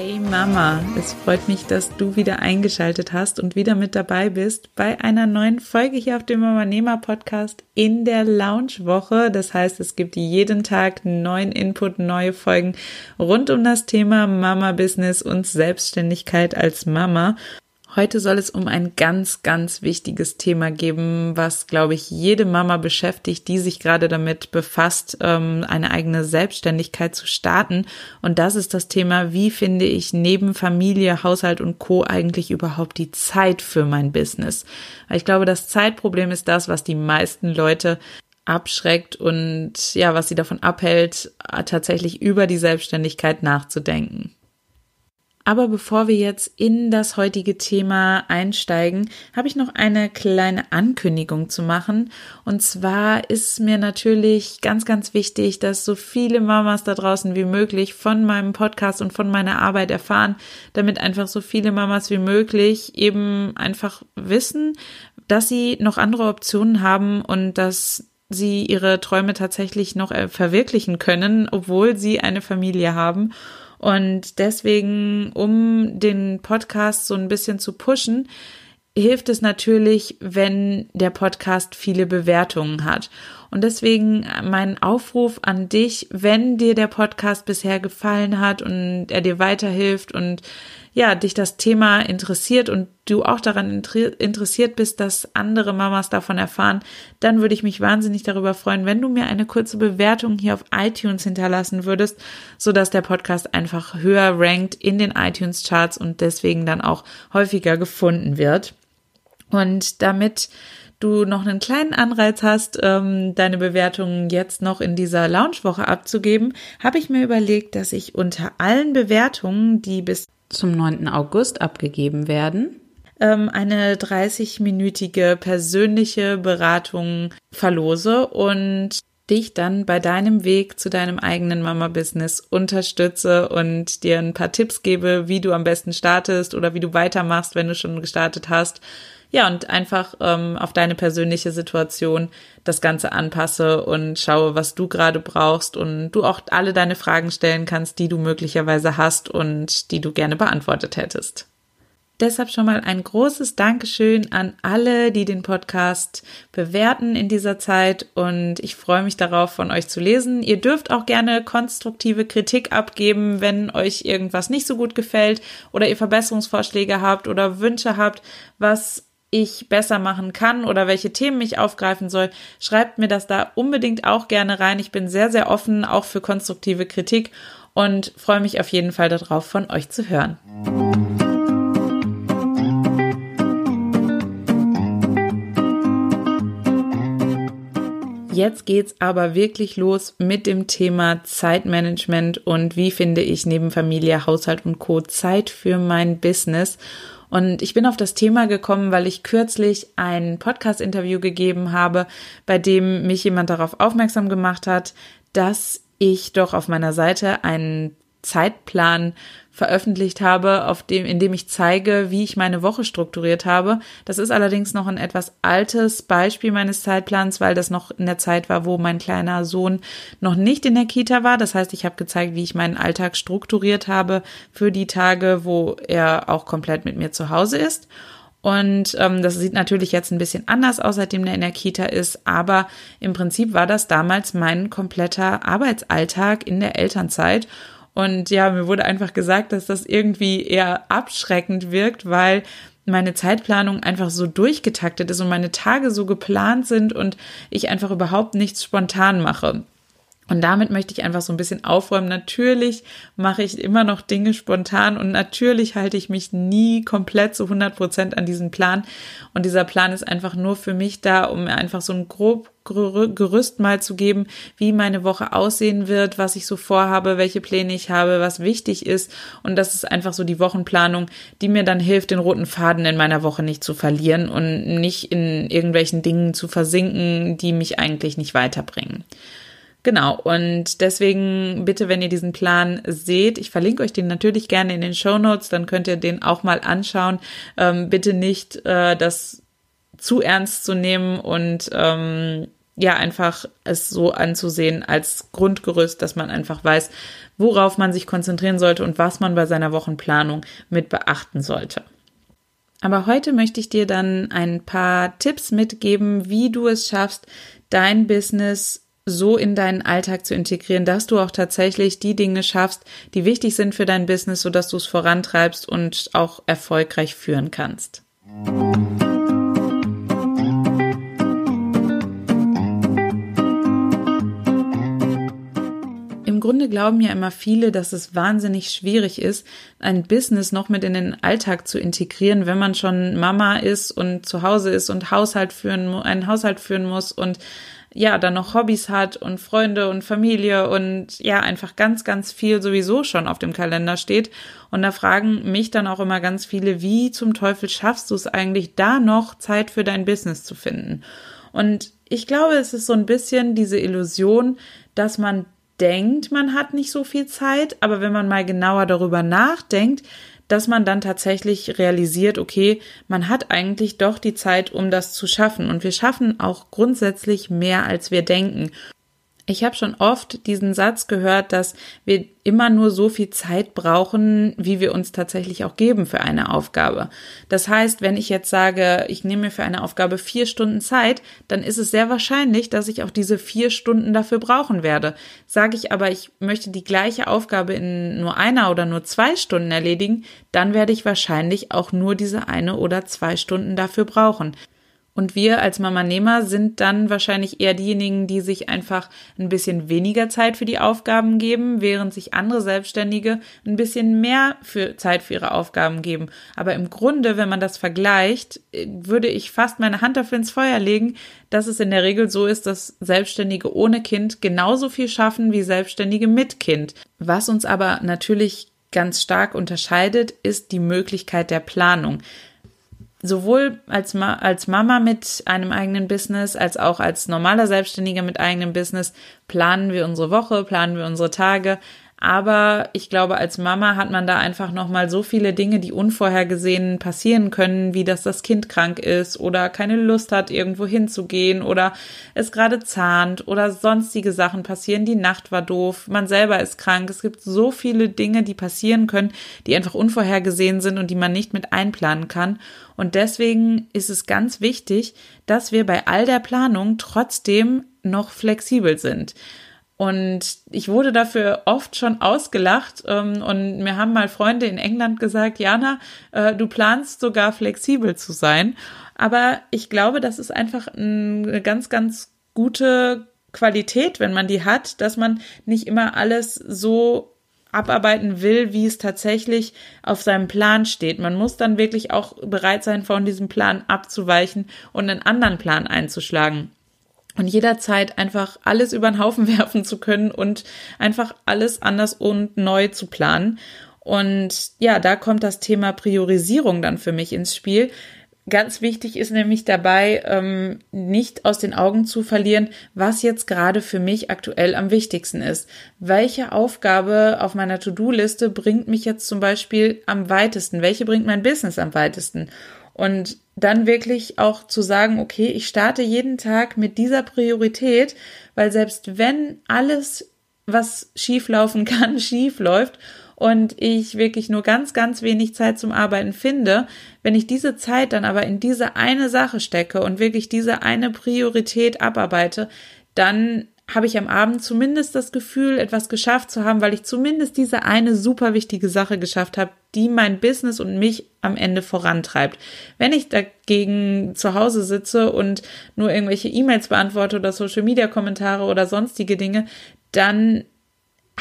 Hey Mama, es freut mich, dass du wieder eingeschaltet hast und wieder mit dabei bist bei einer neuen Folge hier auf dem Mama Nehmer Podcast in der Lounge Woche. Das heißt, es gibt jeden Tag neuen Input, neue Folgen rund um das Thema Mama Business und Selbstständigkeit als Mama. Heute soll es um ein ganz, ganz wichtiges Thema geben, was, glaube ich, jede Mama beschäftigt, die sich gerade damit befasst, ähm, eine eigene Selbstständigkeit zu starten. Und das ist das Thema, wie finde ich neben Familie, Haushalt und Co eigentlich überhaupt die Zeit für mein Business? Weil ich glaube, das Zeitproblem ist das, was die meisten Leute abschreckt und ja, was sie davon abhält, tatsächlich über die Selbstständigkeit nachzudenken. Aber bevor wir jetzt in das heutige Thema einsteigen, habe ich noch eine kleine Ankündigung zu machen. Und zwar ist mir natürlich ganz, ganz wichtig, dass so viele Mamas da draußen wie möglich von meinem Podcast und von meiner Arbeit erfahren, damit einfach so viele Mamas wie möglich eben einfach wissen, dass sie noch andere Optionen haben und dass sie ihre Träume tatsächlich noch verwirklichen können, obwohl sie eine Familie haben. Und deswegen, um den Podcast so ein bisschen zu pushen, hilft es natürlich, wenn der Podcast viele Bewertungen hat. Und deswegen mein Aufruf an dich, wenn dir der Podcast bisher gefallen hat und er dir weiterhilft und ja, dich das Thema interessiert und du auch daran interessiert bist, dass andere Mamas davon erfahren, dann würde ich mich wahnsinnig darüber freuen, wenn du mir eine kurze Bewertung hier auf iTunes hinterlassen würdest, so dass der Podcast einfach höher rankt in den iTunes Charts und deswegen dann auch häufiger gefunden wird. Und damit du noch einen kleinen Anreiz hast, ähm, deine Bewertungen jetzt noch in dieser Launchwoche abzugeben, habe ich mir überlegt, dass ich unter allen Bewertungen, die bis zum 9. August abgegeben werden, ähm, eine 30-minütige persönliche Beratung verlose und dich dann bei deinem Weg zu deinem eigenen Mama-Business unterstütze und dir ein paar Tipps gebe, wie du am besten startest oder wie du weitermachst, wenn du schon gestartet hast ja, und einfach ähm, auf deine persönliche Situation das Ganze anpasse und schaue, was du gerade brauchst und du auch alle deine Fragen stellen kannst, die du möglicherweise hast und die du gerne beantwortet hättest. Deshalb schon mal ein großes Dankeschön an alle, die den Podcast bewerten in dieser Zeit und ich freue mich darauf, von euch zu lesen. Ihr dürft auch gerne konstruktive Kritik abgeben, wenn euch irgendwas nicht so gut gefällt oder ihr Verbesserungsvorschläge habt oder Wünsche habt, was ich besser machen kann oder welche Themen ich aufgreifen soll, schreibt mir das da unbedingt auch gerne rein. Ich bin sehr, sehr offen auch für konstruktive Kritik und freue mich auf jeden Fall darauf, von euch zu hören. Jetzt geht's aber wirklich los mit dem Thema Zeitmanagement und wie finde ich neben Familie, Haushalt und Co. Zeit für mein Business. Und ich bin auf das Thema gekommen, weil ich kürzlich ein Podcast-Interview gegeben habe, bei dem mich jemand darauf aufmerksam gemacht hat, dass ich doch auf meiner Seite einen Zeitplan veröffentlicht habe, auf dem, in dem ich zeige, wie ich meine Woche strukturiert habe. Das ist allerdings noch ein etwas altes Beispiel meines Zeitplans, weil das noch in der Zeit war, wo mein kleiner Sohn noch nicht in der Kita war. Das heißt, ich habe gezeigt, wie ich meinen Alltag strukturiert habe für die Tage, wo er auch komplett mit mir zu Hause ist. Und ähm, das sieht natürlich jetzt ein bisschen anders aus, seitdem er in der Kita ist, aber im Prinzip war das damals mein kompletter Arbeitsalltag in der Elternzeit. Und ja, mir wurde einfach gesagt, dass das irgendwie eher abschreckend wirkt, weil meine Zeitplanung einfach so durchgetaktet ist und meine Tage so geplant sind und ich einfach überhaupt nichts spontan mache. Und damit möchte ich einfach so ein bisschen aufräumen. Natürlich mache ich immer noch Dinge spontan und natürlich halte ich mich nie komplett zu 100 Prozent an diesen Plan. Und dieser Plan ist einfach nur für mich da, um einfach so ein grob Gerüst mal zu geben, wie meine Woche aussehen wird, was ich so vorhabe, welche Pläne ich habe, was wichtig ist. Und das ist einfach so die Wochenplanung, die mir dann hilft, den roten Faden in meiner Woche nicht zu verlieren und nicht in irgendwelchen Dingen zu versinken, die mich eigentlich nicht weiterbringen. Genau, und deswegen bitte, wenn ihr diesen Plan seht, ich verlinke euch den natürlich gerne in den Show Notes, dann könnt ihr den auch mal anschauen. Ähm, bitte nicht äh, das zu ernst zu nehmen und ähm, ja, einfach es so anzusehen als Grundgerüst, dass man einfach weiß, worauf man sich konzentrieren sollte und was man bei seiner Wochenplanung mit beachten sollte. Aber heute möchte ich dir dann ein paar Tipps mitgeben, wie du es schaffst, dein Business so in deinen Alltag zu integrieren, dass du auch tatsächlich die Dinge schaffst, die wichtig sind für dein Business, sodass du es vorantreibst und auch erfolgreich führen kannst. Im Grunde glauben ja immer viele, dass es wahnsinnig schwierig ist, ein Business noch mit in den Alltag zu integrieren, wenn man schon Mama ist und zu Hause ist und Haushalt führen, einen Haushalt führen muss und ja, dann noch Hobbys hat und Freunde und Familie und ja, einfach ganz, ganz viel sowieso schon auf dem Kalender steht. Und da fragen mich dann auch immer ganz viele, wie zum Teufel schaffst du es eigentlich, da noch Zeit für dein Business zu finden? Und ich glaube, es ist so ein bisschen diese Illusion, dass man denkt, man hat nicht so viel Zeit, aber wenn man mal genauer darüber nachdenkt, dass man dann tatsächlich realisiert, okay, man hat eigentlich doch die Zeit, um das zu schaffen. Und wir schaffen auch grundsätzlich mehr, als wir denken. Ich habe schon oft diesen Satz gehört, dass wir immer nur so viel Zeit brauchen, wie wir uns tatsächlich auch geben für eine Aufgabe. Das heißt, wenn ich jetzt sage, ich nehme mir für eine Aufgabe vier Stunden Zeit, dann ist es sehr wahrscheinlich, dass ich auch diese vier Stunden dafür brauchen werde. Sage ich aber, ich möchte die gleiche Aufgabe in nur einer oder nur zwei Stunden erledigen, dann werde ich wahrscheinlich auch nur diese eine oder zwei Stunden dafür brauchen. Und wir als Mama Nehmer sind dann wahrscheinlich eher diejenigen, die sich einfach ein bisschen weniger Zeit für die Aufgaben geben, während sich andere Selbstständige ein bisschen mehr für Zeit für ihre Aufgaben geben. Aber im Grunde, wenn man das vergleicht, würde ich fast meine Hand dafür ins Feuer legen, dass es in der Regel so ist, dass Selbstständige ohne Kind genauso viel schaffen wie Selbstständige mit Kind. Was uns aber natürlich ganz stark unterscheidet, ist die Möglichkeit der Planung sowohl als, Ma als Mama mit einem eigenen Business als auch als normaler Selbstständiger mit eigenem Business planen wir unsere Woche, planen wir unsere Tage, aber ich glaube, als Mama hat man da einfach nochmal so viele Dinge, die unvorhergesehen passieren können, wie dass das Kind krank ist oder keine Lust hat, irgendwo hinzugehen oder es gerade zahnt oder sonstige Sachen passieren. Die Nacht war doof, man selber ist krank. Es gibt so viele Dinge, die passieren können, die einfach unvorhergesehen sind und die man nicht mit einplanen kann. Und deswegen ist es ganz wichtig, dass wir bei all der Planung trotzdem noch flexibel sind. Und ich wurde dafür oft schon ausgelacht. Ähm, und mir haben mal Freunde in England gesagt, Jana, äh, du planst sogar flexibel zu sein. Aber ich glaube, das ist einfach eine ganz, ganz gute Qualität, wenn man die hat, dass man nicht immer alles so abarbeiten will, wie es tatsächlich auf seinem Plan steht. Man muss dann wirklich auch bereit sein, von diesem Plan abzuweichen und einen anderen Plan einzuschlagen und jederzeit einfach alles über den Haufen werfen zu können und einfach alles anders und neu zu planen. Und ja, da kommt das Thema Priorisierung dann für mich ins Spiel. Ganz wichtig ist nämlich dabei, ähm, nicht aus den Augen zu verlieren, was jetzt gerade für mich aktuell am wichtigsten ist. Welche Aufgabe auf meiner To-Do-Liste bringt mich jetzt zum Beispiel am weitesten? Welche bringt mein Business am weitesten? Und dann wirklich auch zu sagen, okay, ich starte jeden Tag mit dieser Priorität, weil selbst wenn alles, was schief laufen kann, schief läuft und ich wirklich nur ganz, ganz wenig Zeit zum Arbeiten finde, wenn ich diese Zeit dann aber in diese eine Sache stecke und wirklich diese eine Priorität abarbeite, dann habe ich am Abend zumindest das Gefühl, etwas geschafft zu haben, weil ich zumindest diese eine super wichtige Sache geschafft habe, die mein Business und mich am Ende vorantreibt. Wenn ich dagegen zu Hause sitze und nur irgendwelche E-Mails beantworte oder Social Media Kommentare oder sonstige Dinge, dann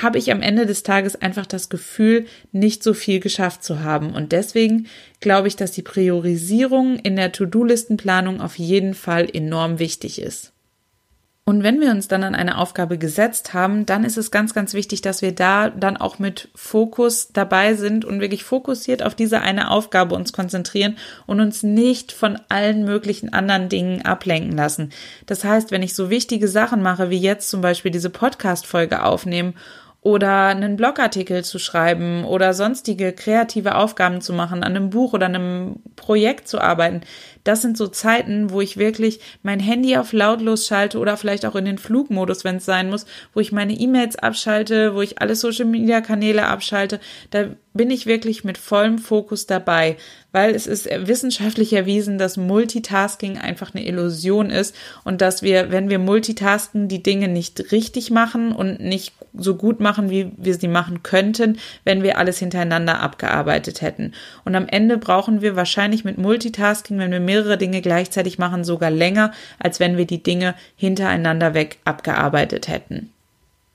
habe ich am Ende des Tages einfach das Gefühl, nicht so viel geschafft zu haben. Und deswegen glaube ich, dass die Priorisierung in der To-Do-Listenplanung auf jeden Fall enorm wichtig ist. Und wenn wir uns dann an eine Aufgabe gesetzt haben, dann ist es ganz, ganz wichtig, dass wir da dann auch mit Fokus dabei sind und wirklich fokussiert auf diese eine Aufgabe uns konzentrieren und uns nicht von allen möglichen anderen Dingen ablenken lassen. Das heißt, wenn ich so wichtige Sachen mache, wie jetzt zum Beispiel diese Podcast-Folge aufnehmen oder einen Blogartikel zu schreiben oder sonstige kreative Aufgaben zu machen, an einem Buch oder einem Projekt zu arbeiten. Das sind so Zeiten, wo ich wirklich mein Handy auf lautlos schalte oder vielleicht auch in den Flugmodus, wenn es sein muss, wo ich meine E-Mails abschalte, wo ich alle Social Media Kanäle abschalte. Da bin ich wirklich mit vollem Fokus dabei, weil es ist wissenschaftlich erwiesen, dass Multitasking einfach eine Illusion ist und dass wir, wenn wir multitasken, die Dinge nicht richtig machen und nicht so gut machen, wie wir sie machen könnten, wenn wir alles hintereinander abgearbeitet hätten. Und am Ende brauchen wir wahrscheinlich mit Multitasking, wenn wir mehrere Dinge gleichzeitig machen, sogar länger, als wenn wir die Dinge hintereinander weg abgearbeitet hätten.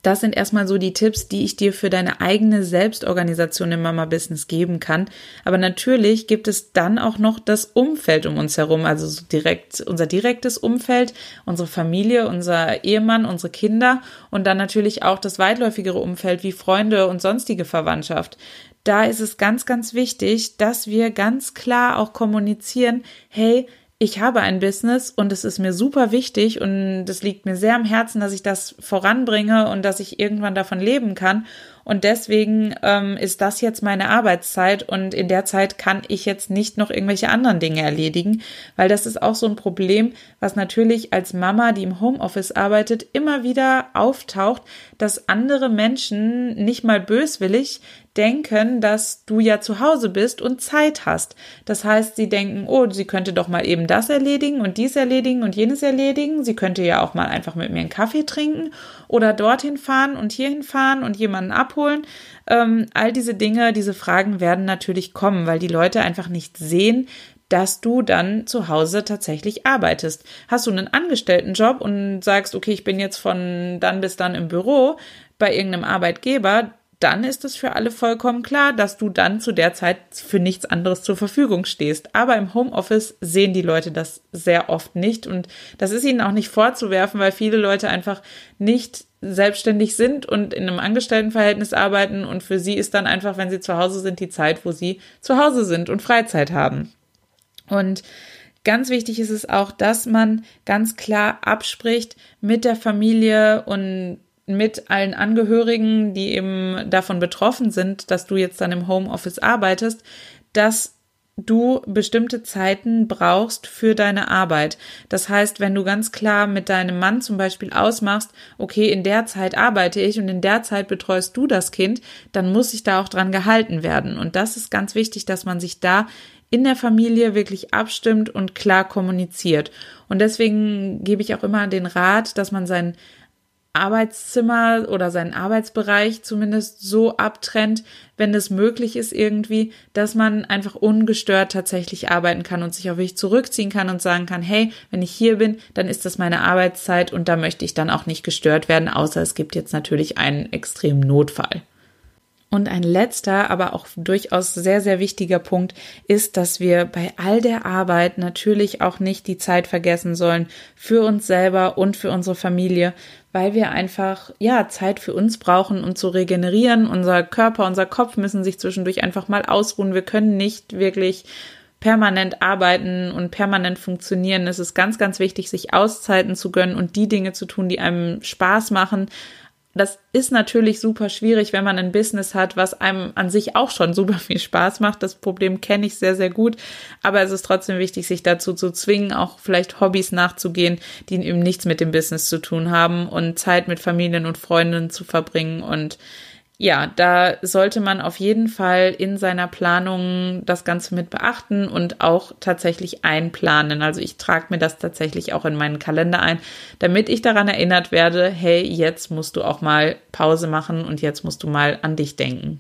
Das sind erstmal so die Tipps, die ich dir für deine eigene Selbstorganisation im Mama Business geben kann. Aber natürlich gibt es dann auch noch das Umfeld um uns herum, also so direkt unser direktes Umfeld, unsere Familie, unser Ehemann, unsere Kinder und dann natürlich auch das weitläufigere Umfeld wie Freunde und sonstige Verwandtschaft. Da ist es ganz, ganz wichtig, dass wir ganz klar auch kommunizieren, hey, ich habe ein Business und es ist mir super wichtig und es liegt mir sehr am Herzen, dass ich das voranbringe und dass ich irgendwann davon leben kann. Und deswegen ähm, ist das jetzt meine Arbeitszeit und in der Zeit kann ich jetzt nicht noch irgendwelche anderen Dinge erledigen, weil das ist auch so ein Problem, was natürlich als Mama, die im Homeoffice arbeitet, immer wieder auftaucht, dass andere Menschen nicht mal böswillig denken, dass du ja zu Hause bist und Zeit hast. Das heißt, sie denken, oh, sie könnte doch mal eben das erledigen und dies erledigen und jenes erledigen. Sie könnte ja auch mal einfach mit mir einen Kaffee trinken oder dorthin fahren und hierhin fahren und jemanden abholen. Ähm, all diese Dinge, diese Fragen werden natürlich kommen, weil die Leute einfach nicht sehen, dass du dann zu Hause tatsächlich arbeitest. Hast du einen Angestelltenjob und sagst, okay, ich bin jetzt von dann bis dann im Büro bei irgendeinem Arbeitgeber, dann ist es für alle vollkommen klar, dass du dann zu der Zeit für nichts anderes zur Verfügung stehst. Aber im Homeoffice sehen die Leute das sehr oft nicht und das ist ihnen auch nicht vorzuwerfen, weil viele Leute einfach nicht selbstständig sind und in einem Angestelltenverhältnis arbeiten und für sie ist dann einfach, wenn sie zu Hause sind, die Zeit, wo sie zu Hause sind und Freizeit haben. Und Ganz wichtig ist es auch, dass man ganz klar abspricht mit der Familie und mit allen Angehörigen, die eben davon betroffen sind, dass du jetzt dann im Homeoffice arbeitest, dass du bestimmte Zeiten brauchst für deine Arbeit. Das heißt, wenn du ganz klar mit deinem Mann zum Beispiel ausmachst, okay, in der Zeit arbeite ich und in der Zeit betreust du das Kind, dann muss sich da auch dran gehalten werden. Und das ist ganz wichtig, dass man sich da in der Familie wirklich abstimmt und klar kommuniziert. Und deswegen gebe ich auch immer den Rat, dass man sein Arbeitszimmer oder seinen Arbeitsbereich zumindest so abtrennt, wenn es möglich ist irgendwie, dass man einfach ungestört tatsächlich arbeiten kann und sich auch wirklich zurückziehen kann und sagen kann, hey, wenn ich hier bin, dann ist das meine Arbeitszeit und da möchte ich dann auch nicht gestört werden, außer es gibt jetzt natürlich einen extremen Notfall. Und ein letzter, aber auch durchaus sehr, sehr wichtiger Punkt ist, dass wir bei all der Arbeit natürlich auch nicht die Zeit vergessen sollen für uns selber und für unsere Familie, weil wir einfach, ja, Zeit für uns brauchen, um zu regenerieren. Unser Körper, unser Kopf müssen sich zwischendurch einfach mal ausruhen. Wir können nicht wirklich permanent arbeiten und permanent funktionieren. Es ist ganz, ganz wichtig, sich Auszeiten zu gönnen und die Dinge zu tun, die einem Spaß machen, das ist natürlich super schwierig, wenn man ein Business hat, was einem an sich auch schon super viel Spaß macht. Das Problem kenne ich sehr, sehr gut. Aber es ist trotzdem wichtig, sich dazu zu zwingen, auch vielleicht Hobbys nachzugehen, die eben nichts mit dem Business zu tun haben und Zeit mit Familien und Freunden zu verbringen und ja, da sollte man auf jeden Fall in seiner Planung das Ganze mit beachten und auch tatsächlich einplanen. Also ich trage mir das tatsächlich auch in meinen Kalender ein, damit ich daran erinnert werde, hey, jetzt musst du auch mal Pause machen und jetzt musst du mal an dich denken.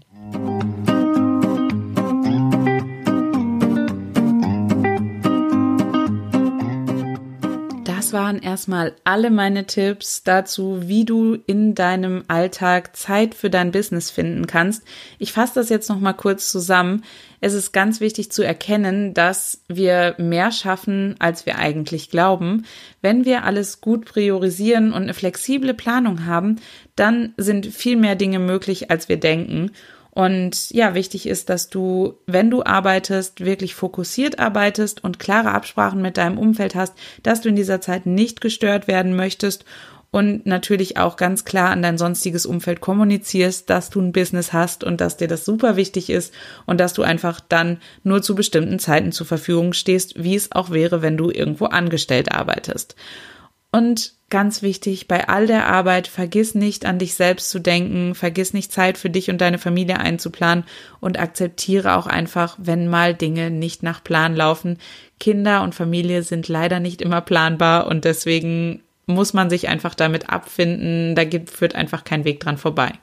Das waren erstmal alle meine Tipps dazu, wie du in deinem Alltag Zeit für dein Business finden kannst. Ich fasse das jetzt noch mal kurz zusammen. Es ist ganz wichtig zu erkennen, dass wir mehr schaffen, als wir eigentlich glauben. Wenn wir alles gut priorisieren und eine flexible Planung haben, dann sind viel mehr Dinge möglich, als wir denken. Und ja, wichtig ist, dass du, wenn du arbeitest, wirklich fokussiert arbeitest und klare Absprachen mit deinem Umfeld hast, dass du in dieser Zeit nicht gestört werden möchtest und natürlich auch ganz klar an dein sonstiges Umfeld kommunizierst, dass du ein Business hast und dass dir das super wichtig ist und dass du einfach dann nur zu bestimmten Zeiten zur Verfügung stehst, wie es auch wäre, wenn du irgendwo angestellt arbeitest. Und ganz wichtig, bei all der Arbeit, vergiss nicht an dich selbst zu denken, vergiss nicht Zeit für dich und deine Familie einzuplanen und akzeptiere auch einfach, wenn mal Dinge nicht nach Plan laufen. Kinder und Familie sind leider nicht immer planbar und deswegen muss man sich einfach damit abfinden. Da gibt, führt einfach kein Weg dran vorbei.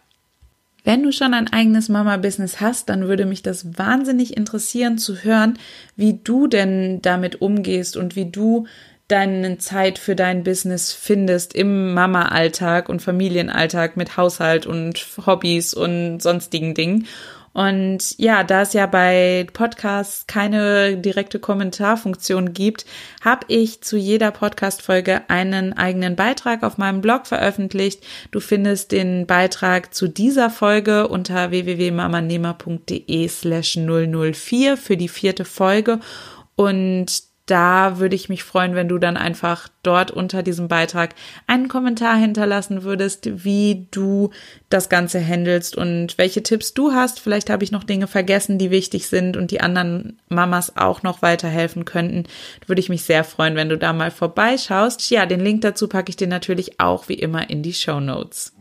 Wenn du schon ein eigenes Mama-Business hast, dann würde mich das wahnsinnig interessieren zu hören, wie du denn damit umgehst und wie du deine Zeit für dein Business findest im Mama-Alltag und Familienalltag mit Haushalt und Hobbys und sonstigen Dingen. Und ja, da es ja bei Podcasts keine direkte Kommentarfunktion gibt, habe ich zu jeder Podcast-Folge einen eigenen Beitrag auf meinem Blog veröffentlicht. Du findest den Beitrag zu dieser Folge unter www.mamanehmer.de slash 004 für die vierte Folge. Und da würde ich mich freuen, wenn du dann einfach dort unter diesem Beitrag einen Kommentar hinterlassen würdest, wie du das Ganze handelst und welche Tipps du hast. Vielleicht habe ich noch Dinge vergessen, die wichtig sind und die anderen Mamas auch noch weiterhelfen könnten. Würde ich mich sehr freuen, wenn du da mal vorbeischaust. Ja, den Link dazu packe ich dir natürlich auch wie immer in die Show Notes.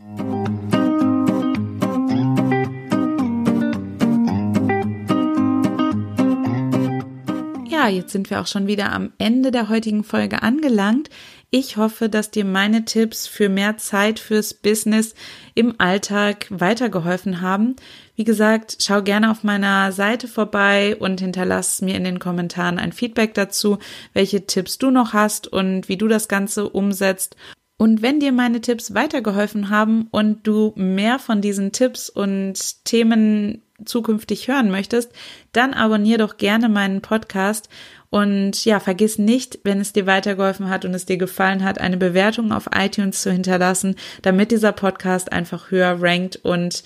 Ja, jetzt sind wir auch schon wieder am Ende der heutigen Folge angelangt. Ich hoffe, dass dir meine Tipps für mehr Zeit fürs Business im Alltag weitergeholfen haben. Wie gesagt, schau gerne auf meiner Seite vorbei und hinterlass mir in den Kommentaren ein Feedback dazu, welche Tipps du noch hast und wie du das Ganze umsetzt. Und wenn dir meine Tipps weitergeholfen haben und du mehr von diesen Tipps und Themen zukünftig hören möchtest, dann abonnier doch gerne meinen Podcast und ja, vergiss nicht, wenn es dir weitergeholfen hat und es dir gefallen hat, eine Bewertung auf iTunes zu hinterlassen, damit dieser Podcast einfach höher rankt und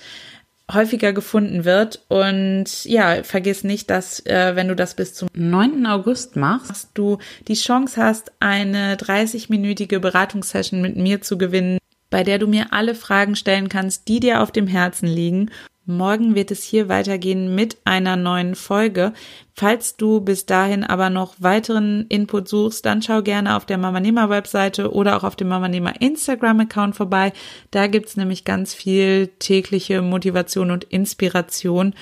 häufiger gefunden wird. Und ja, vergiss nicht, dass äh, wenn du das bis zum 9. August machst, du die Chance hast, eine 30-minütige Beratungssession mit mir zu gewinnen, bei der du mir alle Fragen stellen kannst, die dir auf dem Herzen liegen Morgen wird es hier weitergehen mit einer neuen Folge. Falls du bis dahin aber noch weiteren Input suchst, dann schau gerne auf der Mamanema Webseite oder auch auf dem Mamanema Instagram Account vorbei. Da gibt's nämlich ganz viel tägliche Motivation und Inspiration.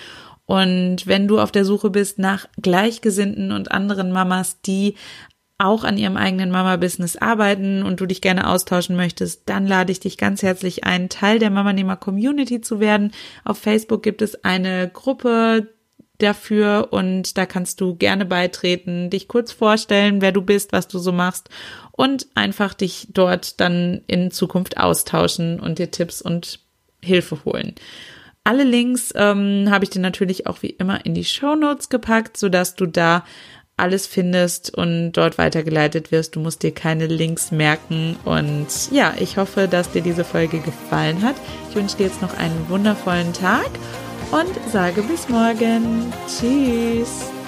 Und wenn du auf der Suche bist nach Gleichgesinnten und anderen Mamas, die auch an ihrem eigenen Mama-Business arbeiten und du dich gerne austauschen möchtest, dann lade ich dich ganz herzlich ein, Teil der Mamanehmer Community zu werden. Auf Facebook gibt es eine Gruppe dafür und da kannst du gerne beitreten, dich kurz vorstellen, wer du bist, was du so machst und einfach dich dort dann in Zukunft austauschen und dir Tipps und Hilfe holen. Alle Links ähm, habe ich dir natürlich auch wie immer in die Show Notes gepackt, sodass du da alles findest und dort weitergeleitet wirst. Du musst dir keine Links merken. Und ja, ich hoffe, dass dir diese Folge gefallen hat. Ich wünsche dir jetzt noch einen wundervollen Tag und sage bis morgen. Tschüss.